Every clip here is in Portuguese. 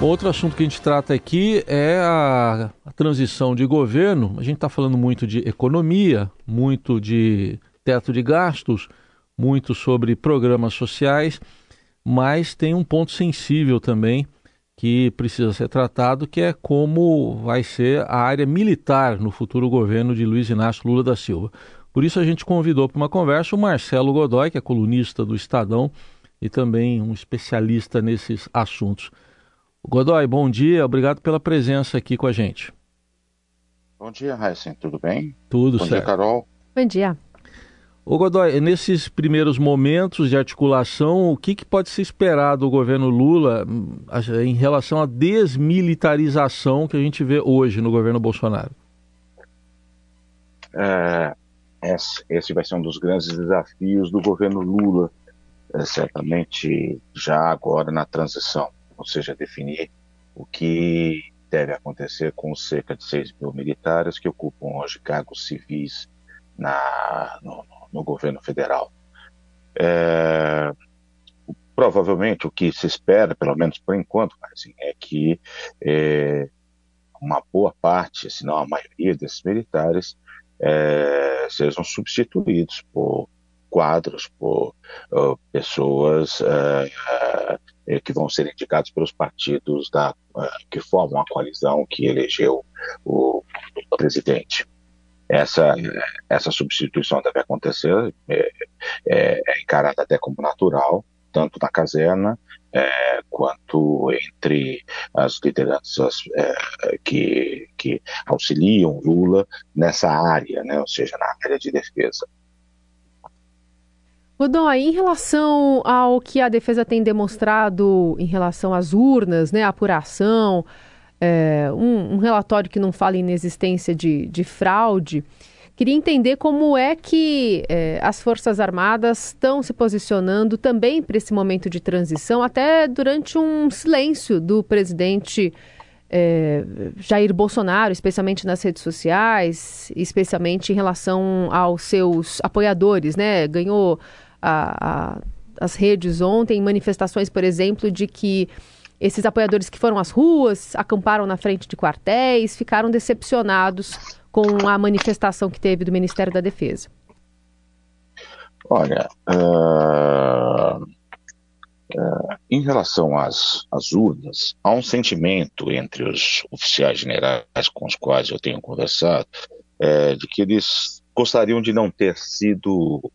Outro assunto que a gente trata aqui é a, a transição de governo. A gente está falando muito de economia, muito de teto de gastos, muito sobre programas sociais, mas tem um ponto sensível também que precisa ser tratado, que é como vai ser a área militar no futuro governo de Luiz Inácio Lula da Silva. Por isso a gente convidou para uma conversa o Marcelo Godoy, que é colunista do Estadão e também um especialista nesses assuntos. Godoy, bom dia, obrigado pela presença aqui com a gente. Bom dia, Heisen, tudo bem? Tudo bom certo. Bom dia, Carol. Bom dia. Ô Godoy, nesses primeiros momentos de articulação, o que, que pode se esperar do governo Lula hum, em relação à desmilitarização que a gente vê hoje no governo Bolsonaro? É, esse vai ser um dos grandes desafios do governo Lula, é, certamente já agora na transição ou seja, definir o que deve acontecer com cerca de 6 mil militares que ocupam hoje cargos civis na, no, no governo federal. É, provavelmente o que se espera, pelo menos por enquanto, assim, é que é, uma boa parte, se não a maioria desses militares, é, sejam substituídos por quadros, por pessoas uh, uh, que vão ser indicados pelos partidos da, que formam a coalizão que elegeu o, o presidente. Essa, essa substituição deve acontecer, é, é, é encarada até como natural, tanto na caserna é, quanto entre as lideranças é, que, que auxiliam Lula nessa área, né, ou seja, na área de defesa. Godoy, em relação ao que a defesa tem demonstrado em relação às urnas, né, apuração, é, um, um, relatório que não fala em inexistência de, de fraude, queria entender como é que é, as Forças Armadas estão se posicionando também para esse momento de transição, até durante um silêncio do presidente é, Jair Bolsonaro, especialmente nas redes sociais, especialmente em relação aos seus apoiadores, né? Ganhou a, a, as redes ontem, manifestações, por exemplo, de que esses apoiadores que foram às ruas, acamparam na frente de quartéis, ficaram decepcionados com a manifestação que teve do Ministério da Defesa. Olha, uh, uh, em relação às, às urnas, há um sentimento entre os oficiais generais com os quais eu tenho conversado é, de que eles gostariam de não ter sido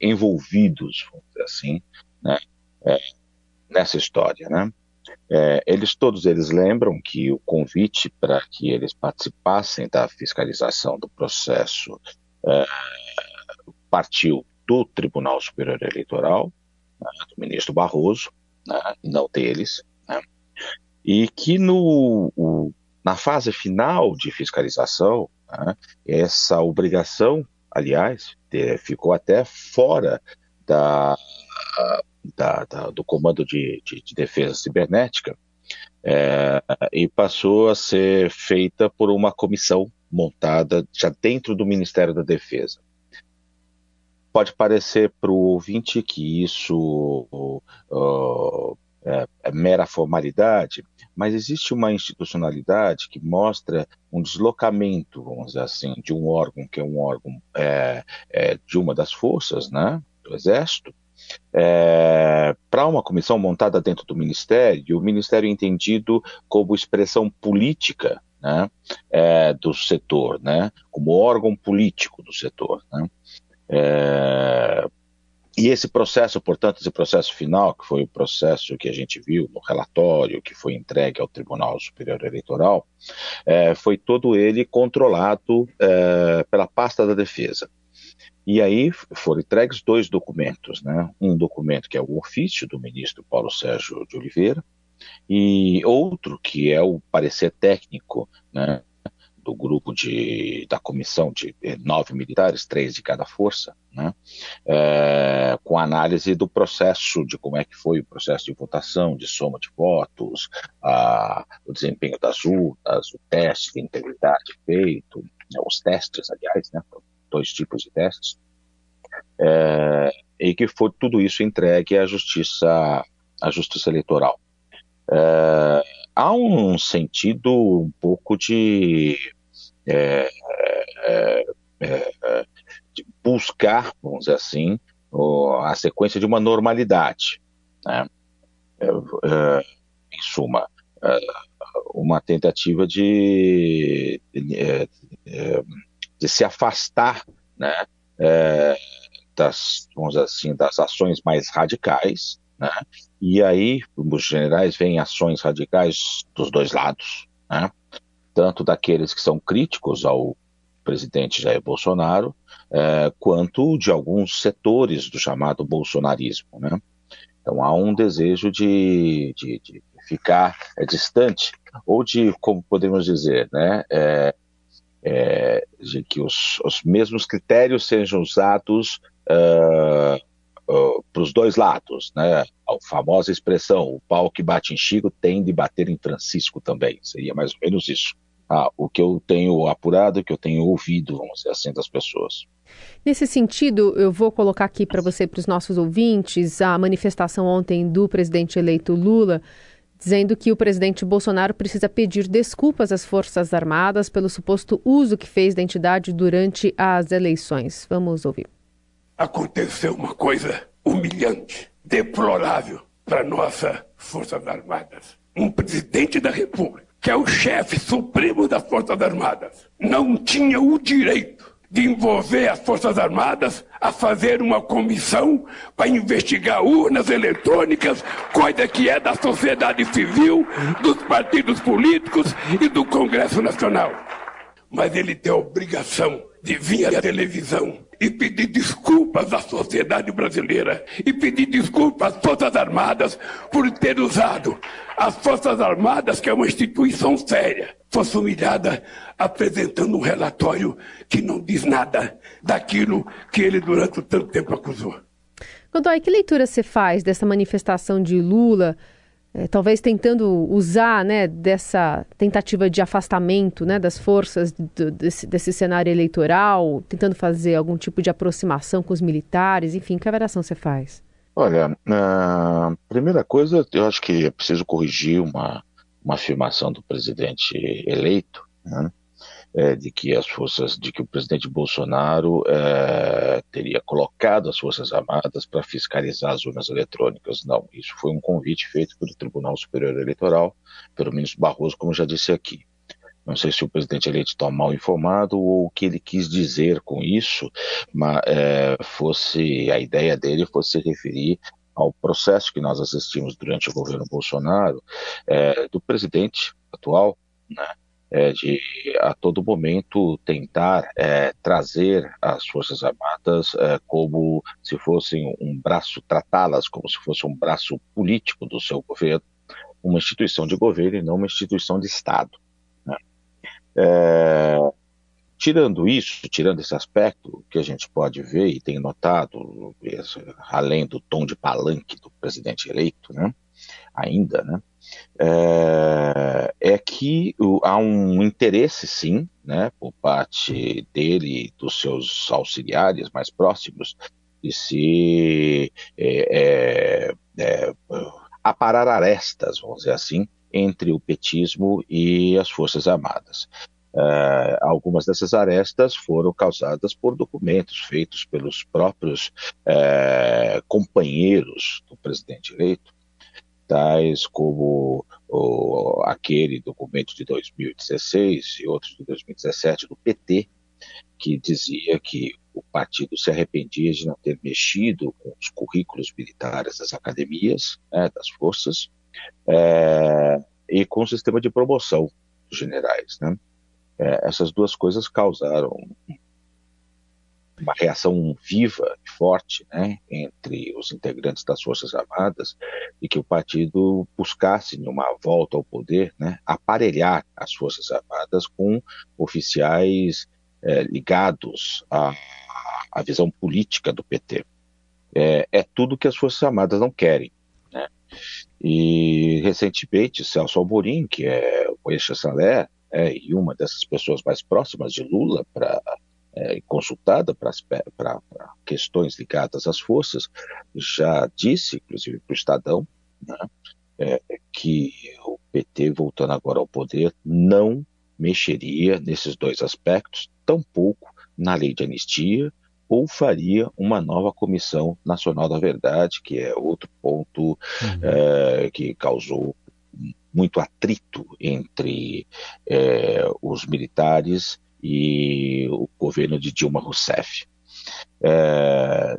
envolvidos, vamos dizer assim, né, é, nessa história, né? É, eles todos eles lembram que o convite para que eles participassem da fiscalização do processo é, partiu do Tribunal Superior Eleitoral, né, do ministro Barroso, né, não deles, né, e que no, o, na fase final de fiscalização, né, essa obrigação aliás, ficou até fora da, da, da do Comando de, de, de Defesa Cibernética é, e passou a ser feita por uma comissão montada já dentro do Ministério da Defesa. Pode parecer para o ouvinte que isso uh, é, é mera formalidade, mas existe uma institucionalidade que mostra um deslocamento, vamos dizer assim, de um órgão que é um órgão é, é, de uma das forças, né, do Exército, é, para uma comissão montada dentro do Ministério, o Ministério entendido como expressão política né, é, do setor, né, como órgão político do setor. Né, é, e esse processo, portanto, esse processo final, que foi o processo que a gente viu no relatório que foi entregue ao Tribunal Superior Eleitoral, é, foi todo ele controlado é, pela pasta da defesa. E aí foram entregues dois documentos, né? Um documento que é o ofício do ministro Paulo Sérgio de Oliveira e outro que é o parecer técnico, né? Do grupo de, da comissão de eh, nove militares, três de cada força, né, é, com análise do processo, de como é que foi o processo de votação, de soma de votos, a, o desempenho das urnas, o teste de integridade feito, né, os testes, aliás, né, dois tipos de testes, é, e que foi tudo isso entregue à justiça, à justiça eleitoral. É, há um sentido um pouco de, é, é, é, de buscar, vamos dizer assim, a sequência de uma normalidade. Né? É, é, em suma, uma tentativa de, de, de, se afastar né, das, vamos assim, das ações mais radicais, né, e aí, os generais, vêm ações radicais dos dois lados, né, tanto daqueles que são críticos ao presidente Jair Bolsonaro, quanto de alguns setores do chamado bolsonarismo. Né? Então há um desejo de, de, de ficar é, distante, ou de, como podemos dizer, né, é, é, de que os, os, mesmos critérios sejam usados uh, para os dois lados. Né? A famosa expressão, o pau que bate em Chico tem de bater em Francisco também, seria mais ou menos isso. Ah, o que eu tenho apurado, o que eu tenho ouvido, vamos dizer assim, das pessoas. Nesse sentido, eu vou colocar aqui para você, para os nossos ouvintes, a manifestação ontem do presidente eleito Lula, dizendo que o presidente Bolsonaro precisa pedir desculpas às Forças Armadas pelo suposto uso que fez da entidade durante as eleições. Vamos ouvir. Aconteceu uma coisa humilhante, deplorável para nossas Forças Armadas. Um presidente da República, que é o chefe supremo das Forças Armadas, não tinha o direito de envolver as Forças Armadas a fazer uma comissão para investigar urnas eletrônicas, coisa que é da sociedade civil, dos partidos políticos e do Congresso Nacional. Mas ele tem a obrigação de vir à televisão e pedir desculpas à sociedade brasileira e pedir desculpas às Forças Armadas por ter usado as Forças Armadas, que é uma instituição séria, fosse humilhada apresentando um relatório que não diz nada daquilo que ele durante tanto tempo acusou. Godoy, que leitura você faz dessa manifestação de Lula é, talvez tentando usar né, dessa tentativa de afastamento né, das forças do, desse, desse, cenário eleitoral, tentando fazer algum tipo de aproximação com os militares, enfim, que avaliação você faz? Olha, a primeira coisa, eu acho que é preciso corrigir uma, uma afirmação do presidente eleito, né? É, de que as forças, de que o presidente Bolsonaro é, teria colocado as forças armadas para fiscalizar as urnas eletrônicas. Não, isso foi um convite feito pelo Tribunal Superior Eleitoral, pelo ministro Barroso, como já disse aqui. Não sei se o presidente eleito está mal informado ou o que ele quis dizer com isso, mas é, fosse a ideia dele fosse se referir ao processo que nós assistimos durante o governo Bolsonaro é, do presidente atual, né, é, de a todo momento tentar é, trazer as Forças Armadas é, como se fossem um braço, tratá-las como se fosse um braço político do seu governo, uma instituição de governo e não uma instituição de Estado. Né? É, tirando isso, tirando esse aspecto que a gente pode ver e tem notado, além do tom de palanque do presidente eleito, né, ainda, né, é, é que há um interesse, sim, né, por parte dele e dos seus auxiliares mais próximos, de se é, é, é, aparar arestas, vamos dizer assim, entre o petismo e as Forças Armadas. Uh, algumas dessas arestas foram causadas por documentos feitos pelos próprios uh, companheiros do presidente eleito, tais como o, aquele documento de 2016 e outros de 2017 do PT, que dizia que o partido se arrependia de não ter mexido com os currículos militares das academias, né, das forças, é, e com o sistema de promoção dos generais. Né? É, essas duas coisas causaram uma reação viva e forte né, entre os integrantes das Forças Armadas e que o partido buscasse, numa volta ao poder, né, aparelhar as Forças Armadas com oficiais é, ligados à, à, visão política do PT. É, é, tudo que as Forças Armadas não querem. Né? E, recentemente, Celso Alborim, que é o ex-chanceler, é, e uma dessas pessoas mais próximas de Lula para é, consultada para questões ligadas às forças, já disse, inclusive para o Estadão, né, é, que o PT, voltando agora ao poder, não mexeria nesses dois aspectos, tampouco na lei de anistia, ou faria uma nova Comissão Nacional da Verdade, que é outro ponto uhum. é, que causou muito atrito entre é, os militares e o governo de Dilma Rousseff. É,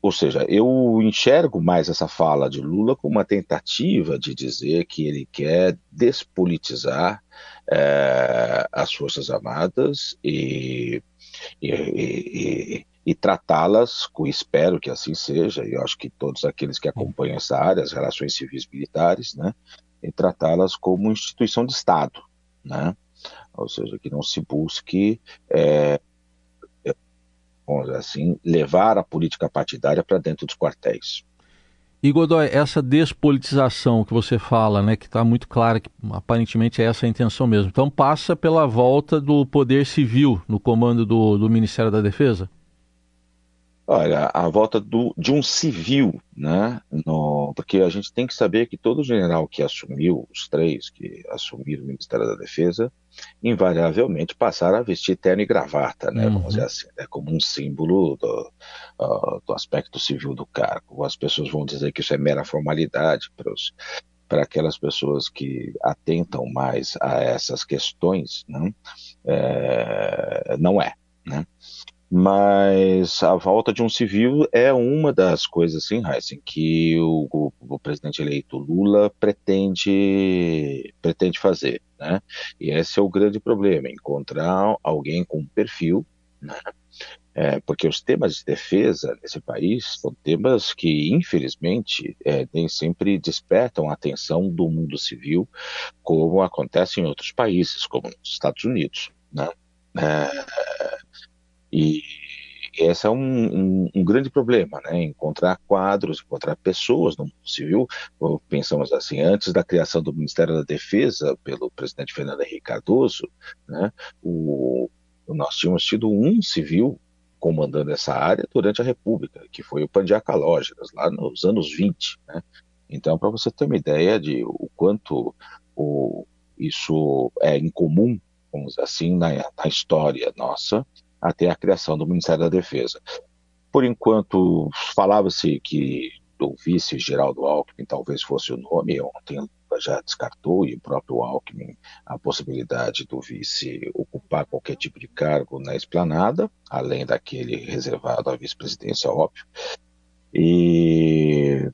ou seja, eu enxergo mais essa fala de Lula como uma tentativa de dizer que ele quer despolitizar é, as Forças Armadas e, e, e, e tratá-las, espero que assim seja, e eu acho que todos aqueles que acompanham essa área, as relações civis militares, né, e tratá-las como instituição de Estado, né, ou seja, que não se busque é, dizer assim, levar a política partidária para dentro dos quartéis. E Godoy, essa despolitização que você fala, né, que está muito clara que aparentemente é essa a intenção mesmo. Então passa pela volta do poder civil no comando do, do Ministério da Defesa? Olha, a volta do, de um civil, né? No, porque a gente tem que saber que todo general que assumiu, os três que assumiram o Ministério da Defesa, invariavelmente passaram a vestir terno e gravata, né? Uhum. Vamos dizer assim, é como um símbolo do, uh, do aspecto civil do cargo. As pessoas vão dizer que isso é mera formalidade para os para aquelas pessoas que atentam mais a essas questões, não, é, não é. Né? Mas a volta de um civil é uma das coisas, sim, Heisen, que o, o, o, presidente eleito Lula pretende, pretende fazer, né? E esse é o grande problema, encontrar alguém com perfil, né? É, porque os temas de defesa nesse país são temas que, infelizmente, é, nem sempre despertam a atenção do mundo civil, como acontece em outros países, como nos Estados Unidos, né? É, e esse é um, um, um, grande problema, né? Encontrar quadros, encontrar pessoas no mundo civil. Pensamos assim, antes da criação do Ministério da Defesa pelo presidente Fernando Henrique Cardoso, né? O, nós tínhamos tido um civil comandando essa área durante a República, que foi o Pandiá Calógeras, lá nos anos 20, né? Então, para você ter uma ideia de o quanto o, isso é incomum, vamos dizer assim, na, na história nossa, até a criação do Ministério da Defesa. Por enquanto, falava-se que o vice Geraldo Alckmin talvez fosse o nome, ontem já descartou, e o próprio Alckmin, a possibilidade do vice ocupar qualquer tipo de cargo na esplanada, além daquele reservado à vice-presidência, óbvio. E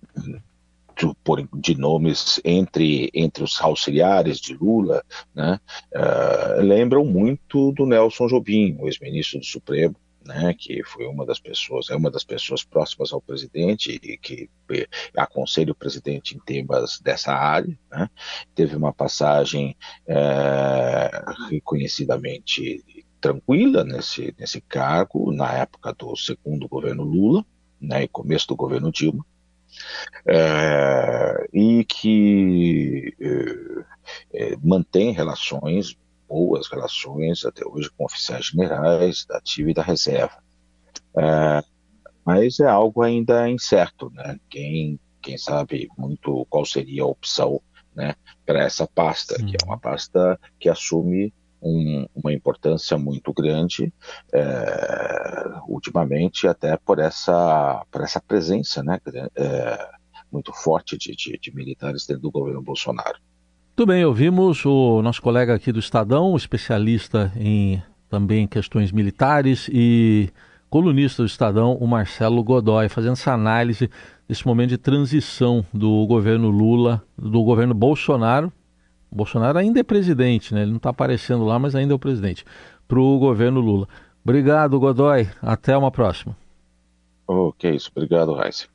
de nomes entre, entre os auxiliares de Lula, né, uh, lembram muito do Nelson Jobim, o ex-ministro do Supremo, né, que foi uma das pessoas, é uma das pessoas próximas ao presidente e que eh, aconselha o presidente em temas dessa área. Né, teve uma passagem é, reconhecidamente tranquila nesse, nesse cargo na época do segundo governo Lula, né, e começo do governo Dilma é, e que é, mantém relações, boas relações até hoje com oficiais generais da ativa e da reserva. É, mas é algo ainda incerto, né? Quem, quem sabe muito qual seria a opção né, para essa pasta, que é uma pasta que assume um, uma importância muito grande é, ultimamente, até por essa, por essa presença né, é, muito forte de, de, de militares dentro do governo Bolsonaro. Muito bem, ouvimos o nosso colega aqui do Estadão, especialista em também questões militares e colunista do Estadão, o Marcelo Godoy, fazendo essa análise desse momento de transição do governo Lula, do governo Bolsonaro, Bolsonaro ainda é presidente, né? Ele não está aparecendo lá, mas ainda é o presidente. Para o governo Lula. Obrigado, Godoy. Até uma próxima. Ok, isso. Obrigado, Raíssa.